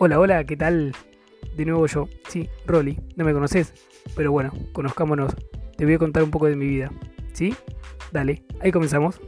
Hola, hola, ¿qué tal? De nuevo yo, sí, Rolly, no me conoces, pero bueno, conozcámonos. Te voy a contar un poco de mi vida, ¿sí? Dale, ahí comenzamos.